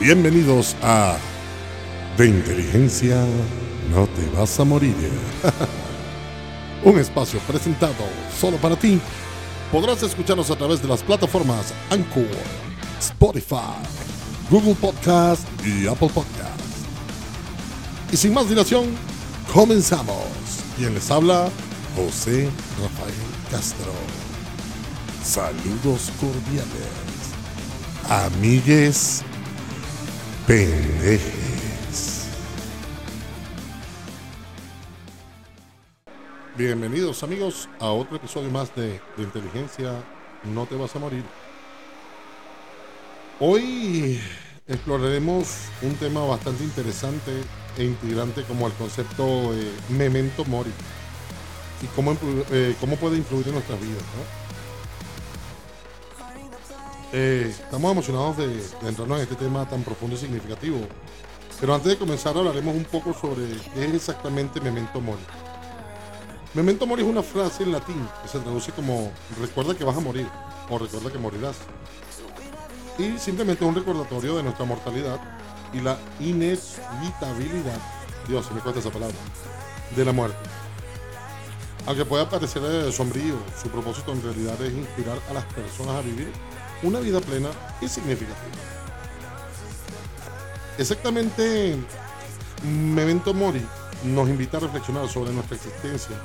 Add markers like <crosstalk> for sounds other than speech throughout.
Bienvenidos a De Inteligencia No Te Vas a Morir. <laughs> Un espacio presentado solo para ti. Podrás escucharnos a través de las plataformas Anchor, Spotify, Google Podcast y Apple Podcast. Y sin más dilación, comenzamos. Quien les habla, José Rafael Castro. Saludos cordiales. Amigues Bienvenidos amigos a otro episodio más de, Inteligencia No Te Vas a Morir. Hoy exploraremos un tema bastante interesante e integrante como el concepto de memento mori y cómo, eh, cómo puede influir en nuestras vidas. Eh, estamos emocionados de, de entrarnos en este tema tan profundo y significativo. Pero antes de comenzar hablaremos un poco sobre qué es exactamente memento mori. Memento mori es una frase en latín que se traduce como recuerda que vas a morir o recuerda que morirás. Y simplemente es un recordatorio de nuestra mortalidad y la inevitabilidad, Dios, se me cuesta esa palabra, de la muerte. Aunque pueda parecer eh, sombrío, su propósito en realidad es inspirar a las personas a vivir una vida plena y significativa. Exactamente, Memento Mori nos invita a reflexionar sobre nuestra existencia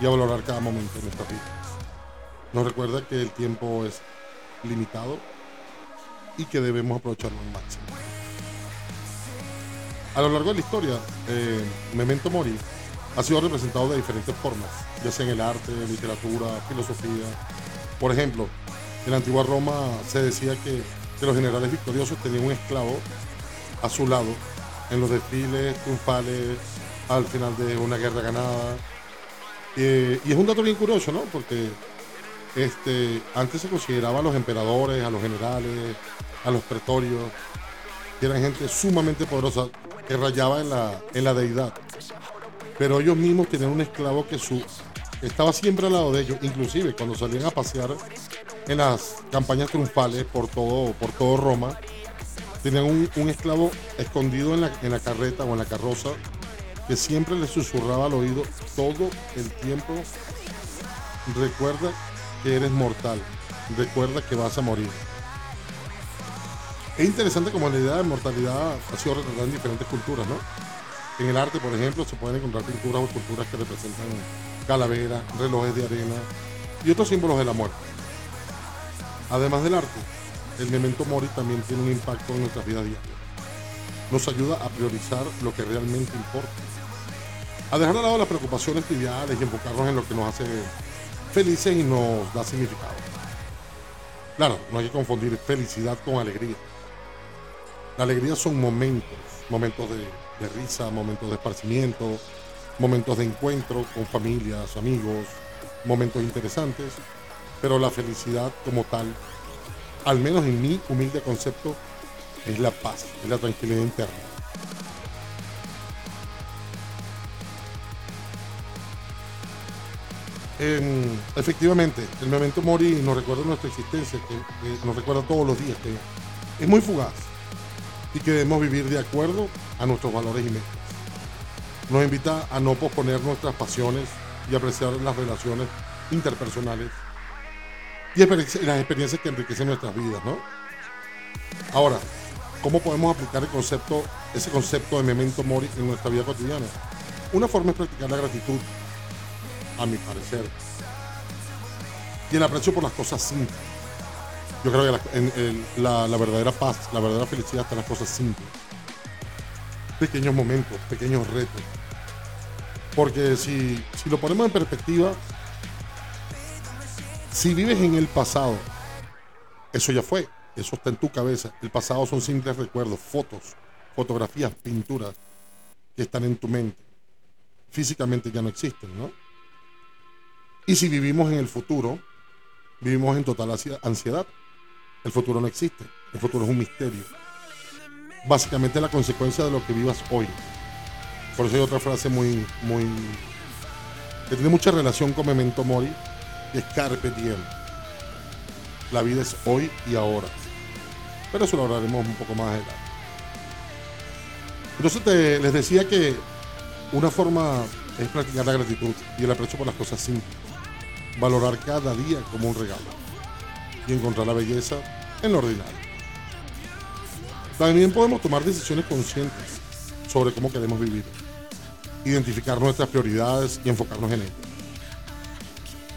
y a valorar cada momento de nuestra vida. Nos recuerda que el tiempo es limitado y que debemos aprovecharlo al máximo. A lo largo de la historia, eh, Memento Mori ha sido representado de diferentes formas, ya sea en el arte, literatura, filosofía. Por ejemplo, en la antigua Roma se decía que, los generales victoriosos tenían un esclavo a su lado en los desfiles triunfales al final de una guerra ganada. Eh, y es un dato bien curioso, ¿no? Porque este, antes se consideraba a los emperadores, a los generales, a los pretorios, que eran gente sumamente poderosa, que rayaba en la, en la deidad. Pero ellos mismos tenían un esclavo que su, estaba siempre al lado de ellos, inclusive cuando salían a pasear en las campañas triunfales por todo, por todo Roma, tenían un, esclavo escondido en la, carreta o en la carroza que siempre les susurraba al oído todo el tiempo, recuerda que eres mortal, recuerda que vas a morir. Es interesante como la idea de mortalidad ha sido retratada en diferentes culturas, ¿no? En el arte, por ejemplo, se pueden encontrar pinturas o esculturas que representan calaveras, relojes de arena y otros símbolos de la muerte. Además del arte, el memento mori también tiene un impacto en nuestras vidas diarias. Nos ayuda a priorizar lo que realmente importa, a dejar de lado las preocupaciones triviales y enfocarnos en lo que nos hace felices y nos da significado. Claro, no hay que confundir felicidad con alegría. La alegría son momentos, momentos de risa, momentos de esparcimiento, momentos de encuentro con familias, amigos, momentos interesantes, pero la felicidad como tal, al menos en mi humilde concepto, es la paz, es la tranquilidad interna. En- efectivamente, el memento mori nos recuerda nuestra existencia, que nos recuerda todos los días que es muy fugaz y que debemos vivir de acuerdo a nuestros valores y metas. Nos invita a no posponer nuestras pasiones y apreciar las relaciones interpersonales y las experiencias que enriquecen nuestras vidas, ¿no? Ahora, ¿cómo podemos aplicar el concepto, ese concepto de memento mori en nuestra vida cotidiana? Una forma es practicar la gratitud, a mi parecer, y el aprecio por las cosas simples. Yo creo que la verdadera paz, la verdadera felicidad está en las cosas simples. Pequeños momentos, pequeños retos. Porque si, si lo ponemos en perspectiva, si vives en el pasado, eso ya fue, eso está en tu cabeza. El pasado son simples recuerdos, fotos, fotografías, pinturas que están en tu mente. Físicamente ya no existen, ¿no? Y si vivimos en el futuro, vivimos en total ansiedad. El futuro no existe, el futuro es un misterio. Básicamente la consecuencia de lo que vivas hoy. Por eso hay otra frase muy, muy, que tiene mucha relación con Memento Mori, es Carpe Diem. La vida es hoy y ahora. Pero eso lo hablaremos un poco más adelante. Entonces les decía que una forma es practicar la gratitud y el aprecio por las cosas simples. Valorar cada día como un regalo y encontrar la belleza en lo ordinario. También podemos tomar decisiones conscientes sobre cómo queremos vivir, identificar nuestras prioridades y enfocarnos en ellas.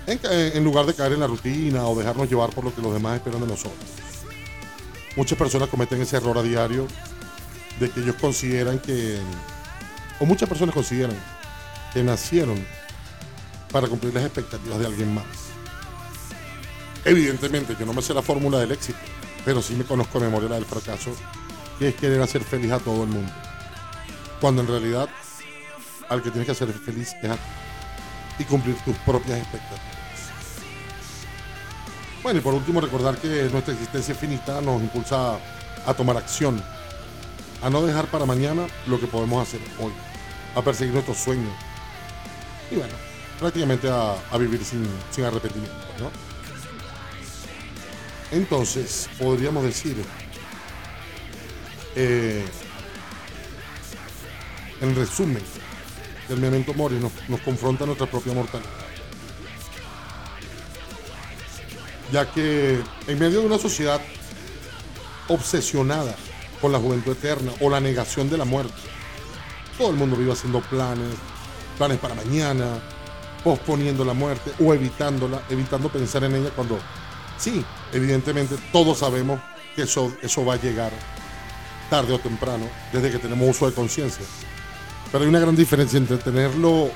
En, lugar de caer en la rutina o dejarnos llevar por lo que los demás esperan de nosotros. Muchas personas cometen ese error a diario de que ellos consideran que, o muchas personas consideran que nacieron para cumplir las expectativas de alguien más. Evidentemente, yo no me sé la fórmula del éxito, pero sí me conozco de memoria la del fracaso, que es querer hacer feliz a todo el mundo. Cuando en realidad al que tienes que hacer feliz es a ti y cumplir tus propias expectativas. Bueno, y por último recordar que nuestra existencia finita nos impulsa a tomar acción, a no dejar para mañana lo que podemos hacer hoy, a perseguir nuestros sueños, y bueno, prácticamente a, vivir sin, arrepentimiento, ¿no? Entonces, podríamos decir, eh, en resumen, el memento mori nos, nos confronta a nuestra propia mortalidad. Ya que en medio de una sociedad obsesionada con la juventud eterna o la negación de la muerte, todo el mundo vive haciendo planes, planes para mañana, posponiendo la muerte o evitándola, evitando pensar en ella cuando sí, evidentemente todos sabemos que eso, eso va a llegar tarde o temprano, desde que tenemos uso de conciencia. Pero hay una gran diferencia entre tenerlo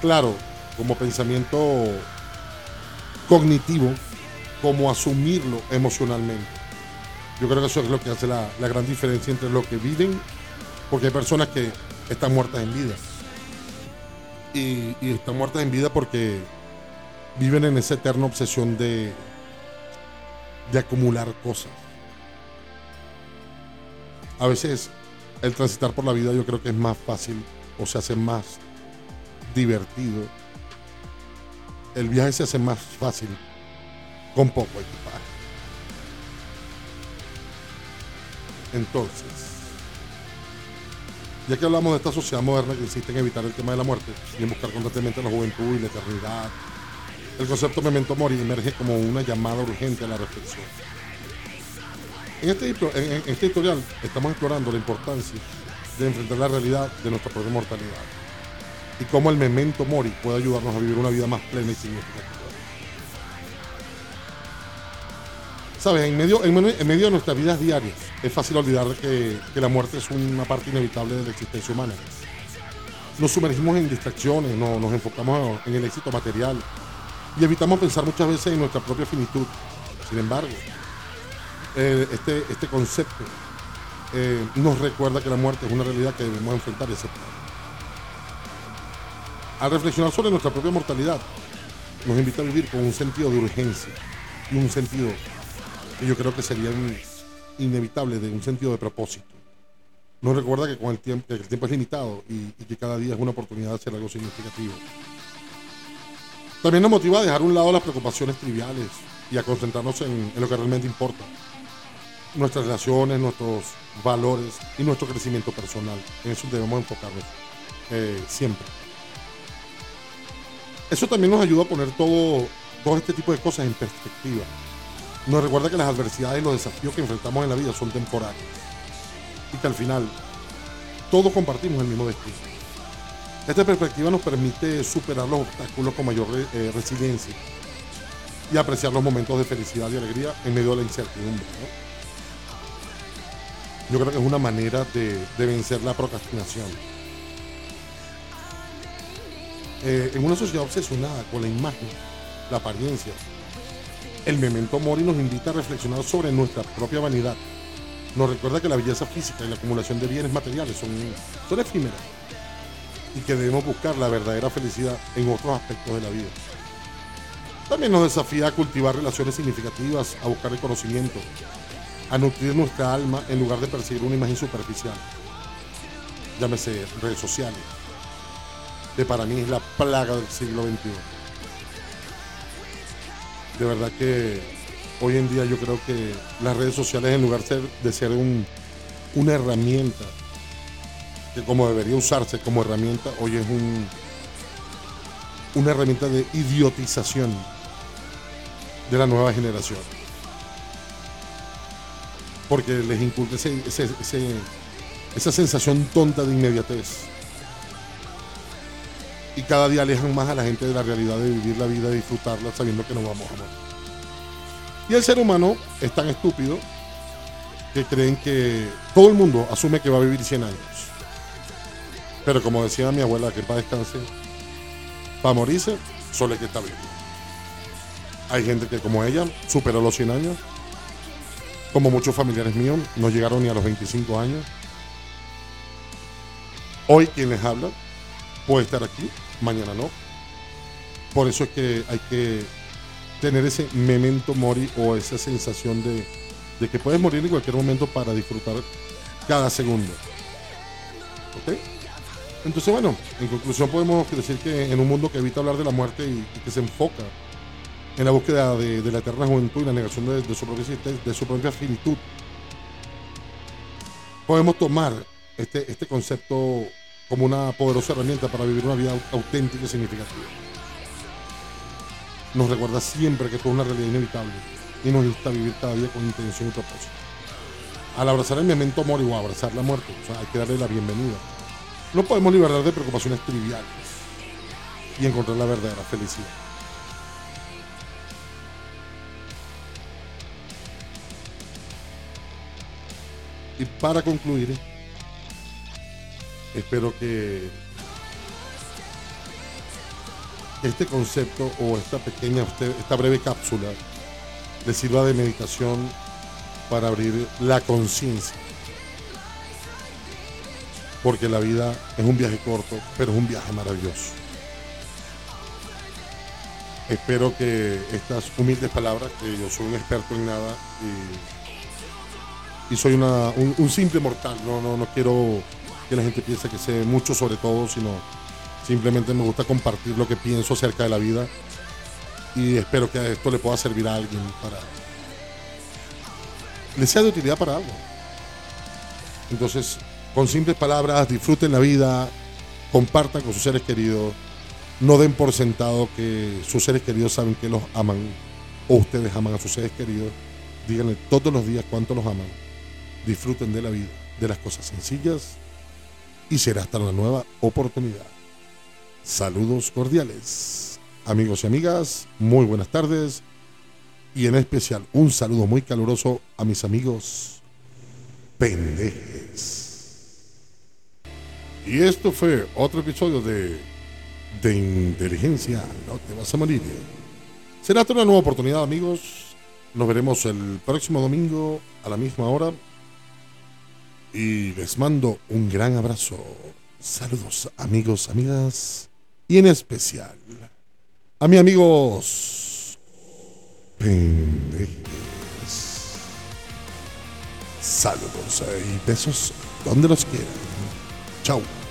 claro como pensamiento cognitivo, como asumirlo emocionalmente. Yo creo que eso es lo que hace la, gran diferencia entre lo que viven, porque hay personas que están muertas en vida y, están muertas en vida porque viven en esa eterna obsesión de acumular cosas. A veces el transitar por la vida yo creo que es más fácil o se hace más divertido. El viaje se hace más fácil con poco equipaje. Entonces, ya que hablamos de esta sociedad moderna que insiste en evitar el tema de la muerte y en buscar constantemente la juventud y la eternidad, el concepto memento mori emerge como una llamada urgente a la reflexión. En este, en este estamos explorando la importancia de enfrentar la realidad de nuestra propia mortalidad y cómo el memento mori puede ayudarnos a vivir una vida más plena y significativa. En medio, de nuestras vidas diarias es fácil olvidar que, la muerte es una parte inevitable de la existencia humana. Nos sumergimos en distracciones, no, nos enfocamos en el éxito material y evitamos pensar muchas veces en nuestra propia finitud. Sin embargo, eh, este, este concepto eh, nos recuerda que la muerte es una realidad que debemos enfrentar y aceptar. Al reflexionar sobre nuestra propia mortalidad, nos invita a vivir con un sentido de urgencia y un sentido yo creo que sería inevitable de un sentido de propósito. Nos recuerda que con el tiempo, el tiempo es limitado y, que cada día es una oportunidad de hacer algo significativo. También nos motiva a dejar a un lado las preocupaciones triviales y a concentrarnos en, lo que realmente importa. Nuestras relaciones, nuestros valores y nuestro crecimiento personal. En eso debemos enfocarnos eh, siempre. Eso también nos ayuda a poner todo, todo este tipo de cosas en perspectiva nos recuerda que las adversidades y los desafíos que enfrentamos en la vida son temporales y que al final todos compartimos el mismo destino. Esta perspectiva nos permite superar los obstáculos con mayor eh, resiliencia y apreciar los momentos de felicidad y alegría en medio de la incertidumbre. Yo creo que es una manera de, vencer la procrastinación. Eh, en una sociedad obsesionada con la imagen, la apariencia, el memento mori nos invita a reflexionar sobre nuestra propia vanidad. Nos recuerda que la belleza física y la acumulación de bienes materiales son, son efímeras y que debemos buscar la verdadera felicidad en otros aspectos de la vida. También nos desafía a cultivar relaciones significativas, a buscar el conocimiento, a nutrir nuestra alma en lugar de perseguir una imagen superficial. Llámese redes sociales, que para mí es la plaga del siglo XXI de verdad que hoy en día yo creo que las redes sociales en lugar de ser una herramienta que como debería usarse como herramienta, hoy es un, una herramienta de idiotización de la nueva generación. Porque les inculca esa sensación tonta de inmediatez. Y cada día alejan más a la gente de la realidad de vivir la vida, de disfrutarla, sabiendo que nos vamos a morir. Y el ser humano es tan estúpido que creen que todo el mundo asume que va a vivir 100 años. Pero como decía mi abuela, que para descanse, para morirse, solo hay que estar vivo. Hay gente que como ella superó los 100 años, como muchos familiares míos, no llegaron ni a los 25 años. Hoy quien les habla puede estar aquí, mañana no. Por eso es que hay que tener ese memento mori o esa sensación de, de que puedes morir en cualquier momento para disfrutar cada segundo. ¿Ok? Entonces, bueno, en conclusión podemos decir que en un mundo que evita hablar de la muerte y, que se enfoca en la búsqueda de, la eterna juventud y la negación de, su propia de su propia finitud, podemos tomar este, este concepto como una poderosa herramienta para vivir una vida auténtica y significativa. Nos recuerda siempre que todo es una realidad inevitable y nos insta a vivir cada día con intención y propósito. Al abrazar el memento mori o abrazar la muerte, o sea, hay que darle la bienvenida. No podemos liberar de preocupaciones triviales y encontrar la verdadera felicidad. Y para concluir, espero que este concepto o esta pequeña, esta breve cápsula le sirva de meditación para abrir la conciencia. Porque la vida es un viaje corto, pero es un viaje maravilloso. Espero que estas humildes palabras, que yo soy un experto en nada y, soy un, simple mortal, no, no, no quiero que la gente piense que sé mucho sobre todo, sino simplemente me gusta compartir lo que pienso acerca de la vida y espero que esto le pueda servir a alguien para le sea de utilidad para algo. Entonces, con simples palabras, disfruten la vida, compartan con sus seres queridos, no den por sentado que sus seres queridos saben que los aman o ustedes aman a sus seres queridos. Díganle todos los días cuánto los aman. Disfruten de la vida, de las cosas sencillas y será hasta una nueva oportunidad. Saludos cordiales. Amigos y amigas, muy buenas tardes y en especial un saludo muy caluroso a mis amigos pendejes. Y esto fue otro episodio de De Inteligencia, no te vas a morir. Será hasta una nueva oportunidad amigos. Nos veremos el próximo domingo a la misma hora y les mando un gran abrazo. Saludos amigos, amigas y en especial a mis amigos pendejes. Saludos y besos donde los quieran. Chao.